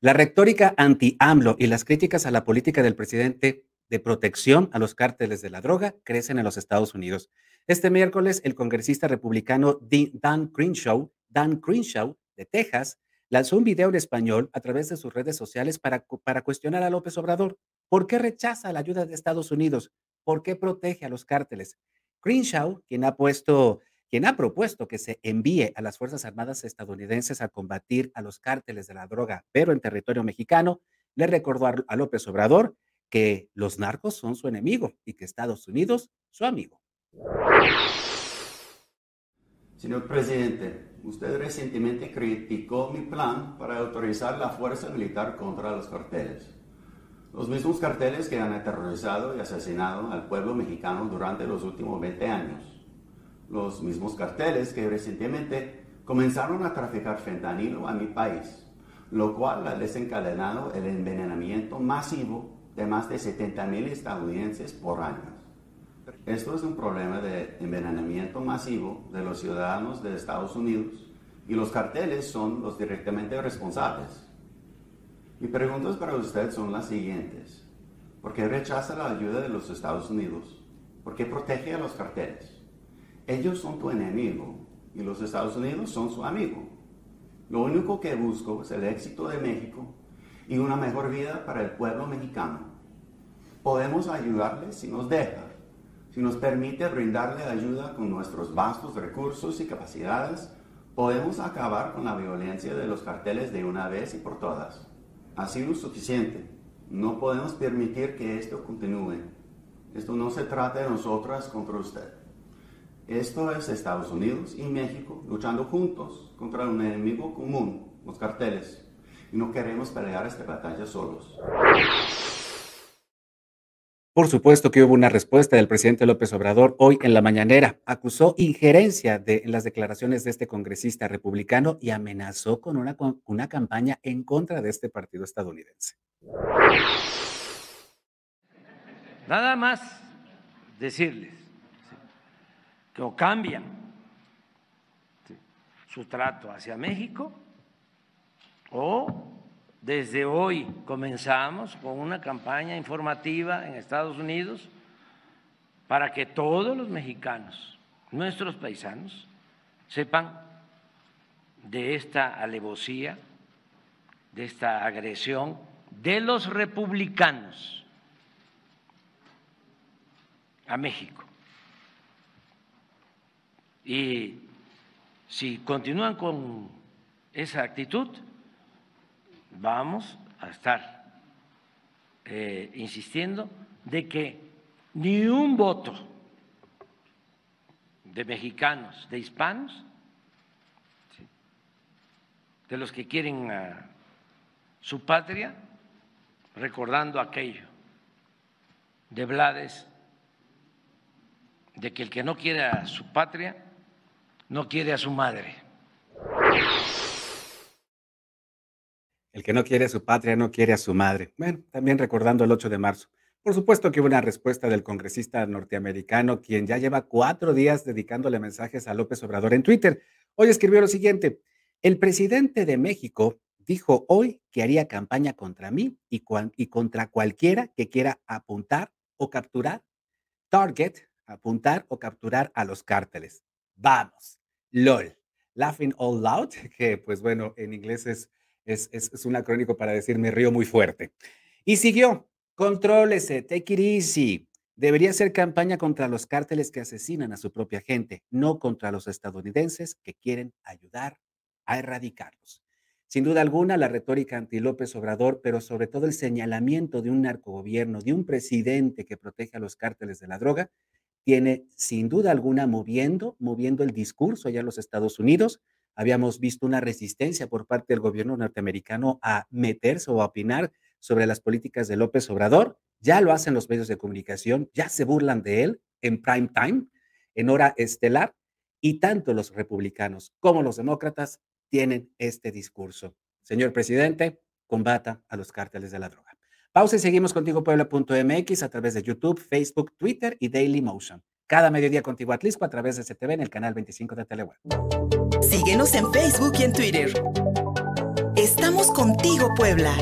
La retórica anti-AMLO y las críticas a la política del presidente de protección a los cárteles de la droga crecen en los Estados Unidos. Este miércoles, el congresista republicano Dan Crenshaw, Dan Crenshaw de Texas, lanzó un video en español a través de sus redes sociales para, para cuestionar a López Obrador. ¿Por qué rechaza la ayuda de Estados Unidos? ¿Por qué protege a los cárteles? Crenshaw, quien ha puesto quien ha propuesto que se envíe a las Fuerzas Armadas estadounidenses a combatir a los cárteles de la droga, pero en territorio mexicano, le recordó a López Obrador que los narcos son su enemigo y que Estados Unidos su amigo. Señor presidente, usted recientemente criticó mi plan para autorizar la fuerza militar contra los carteles. Los mismos carteles que han aterrorizado y asesinado al pueblo mexicano durante los últimos 20 años. Los mismos carteles que recientemente comenzaron a traficar fentanilo a mi país, lo cual ha desencadenado el envenenamiento masivo de más de 70 mil estadounidenses por año. Esto es un problema de envenenamiento masivo de los ciudadanos de Estados Unidos y los carteles son los directamente responsables. Mi preguntas para usted son las siguientes. ¿Por qué rechaza la ayuda de los Estados Unidos? ¿Por qué protege a los carteles? Ellos son tu enemigo y los Estados Unidos son su amigo. Lo único que busco es el éxito de México y una mejor vida para el pueblo mexicano. Podemos ayudarle si nos deja, si nos permite brindarle ayuda con nuestros vastos recursos y capacidades, podemos acabar con la violencia de los carteles de una vez y por todas. Ha sido suficiente. No podemos permitir que esto continúe. Esto no se trata de nosotras contra usted. Esto es Estados Unidos y México luchando juntos contra un enemigo común, los carteles y no queremos pelear esta batalla solos. Por supuesto que hubo una respuesta del presidente López Obrador hoy en la mañanera. Acusó injerencia de, en las declaraciones de este congresista republicano y amenazó con una, una campaña en contra de este partido estadounidense. Nada más decirles o cambian su trato hacia México o desde hoy comenzamos con una campaña informativa en Estados Unidos para que todos los mexicanos, nuestros paisanos, sepan de esta alevosía, de esta agresión de los republicanos a México. Y si continúan con esa actitud, vamos a estar eh, insistiendo de que ni un voto de mexicanos, de hispanos, de los que quieren su patria, recordando aquello de Blades, de que el que no quiere a su patria, no quiere a su madre. El que no quiere a su patria no quiere a su madre. Bueno, también recordando el 8 de marzo. Por supuesto que hubo una respuesta del congresista norteamericano, quien ya lleva cuatro días dedicándole mensajes a López Obrador en Twitter. Hoy escribió lo siguiente, el presidente de México dijo hoy que haría campaña contra mí y, y contra cualquiera que quiera apuntar o capturar, target, apuntar o capturar a los cárteles. Vamos, LOL, laughing all loud, que pues bueno, en inglés es es, es, un acrónico para decir me río muy fuerte. Y siguió, contrólese, take it easy. Debería ser campaña contra los cárteles que asesinan a su propia gente, no contra los estadounidenses que quieren ayudar a erradicarlos. Sin duda alguna, la retórica anti López Obrador, pero sobre todo el señalamiento de un narcogobierno, de un presidente que protege a los cárteles de la droga, tiene sin duda alguna moviendo, moviendo el discurso allá en los Estados Unidos, habíamos visto una resistencia por parte del gobierno norteamericano a meterse o a opinar sobre las políticas de López Obrador. Ya lo hacen los medios de comunicación, ya se burlan de él en prime time, en hora estelar, y tanto los republicanos como los demócratas tienen este discurso. Señor presidente, combata a los cárteles de la droga. Pausa y seguimos contigo puebla.mx a través de YouTube, Facebook, Twitter y Daily Motion. Cada mediodía contigo Atlisco a través de STV en el canal 25 de Teleweb. Síguenos en Facebook y en Twitter Estamos contigo, Puebla.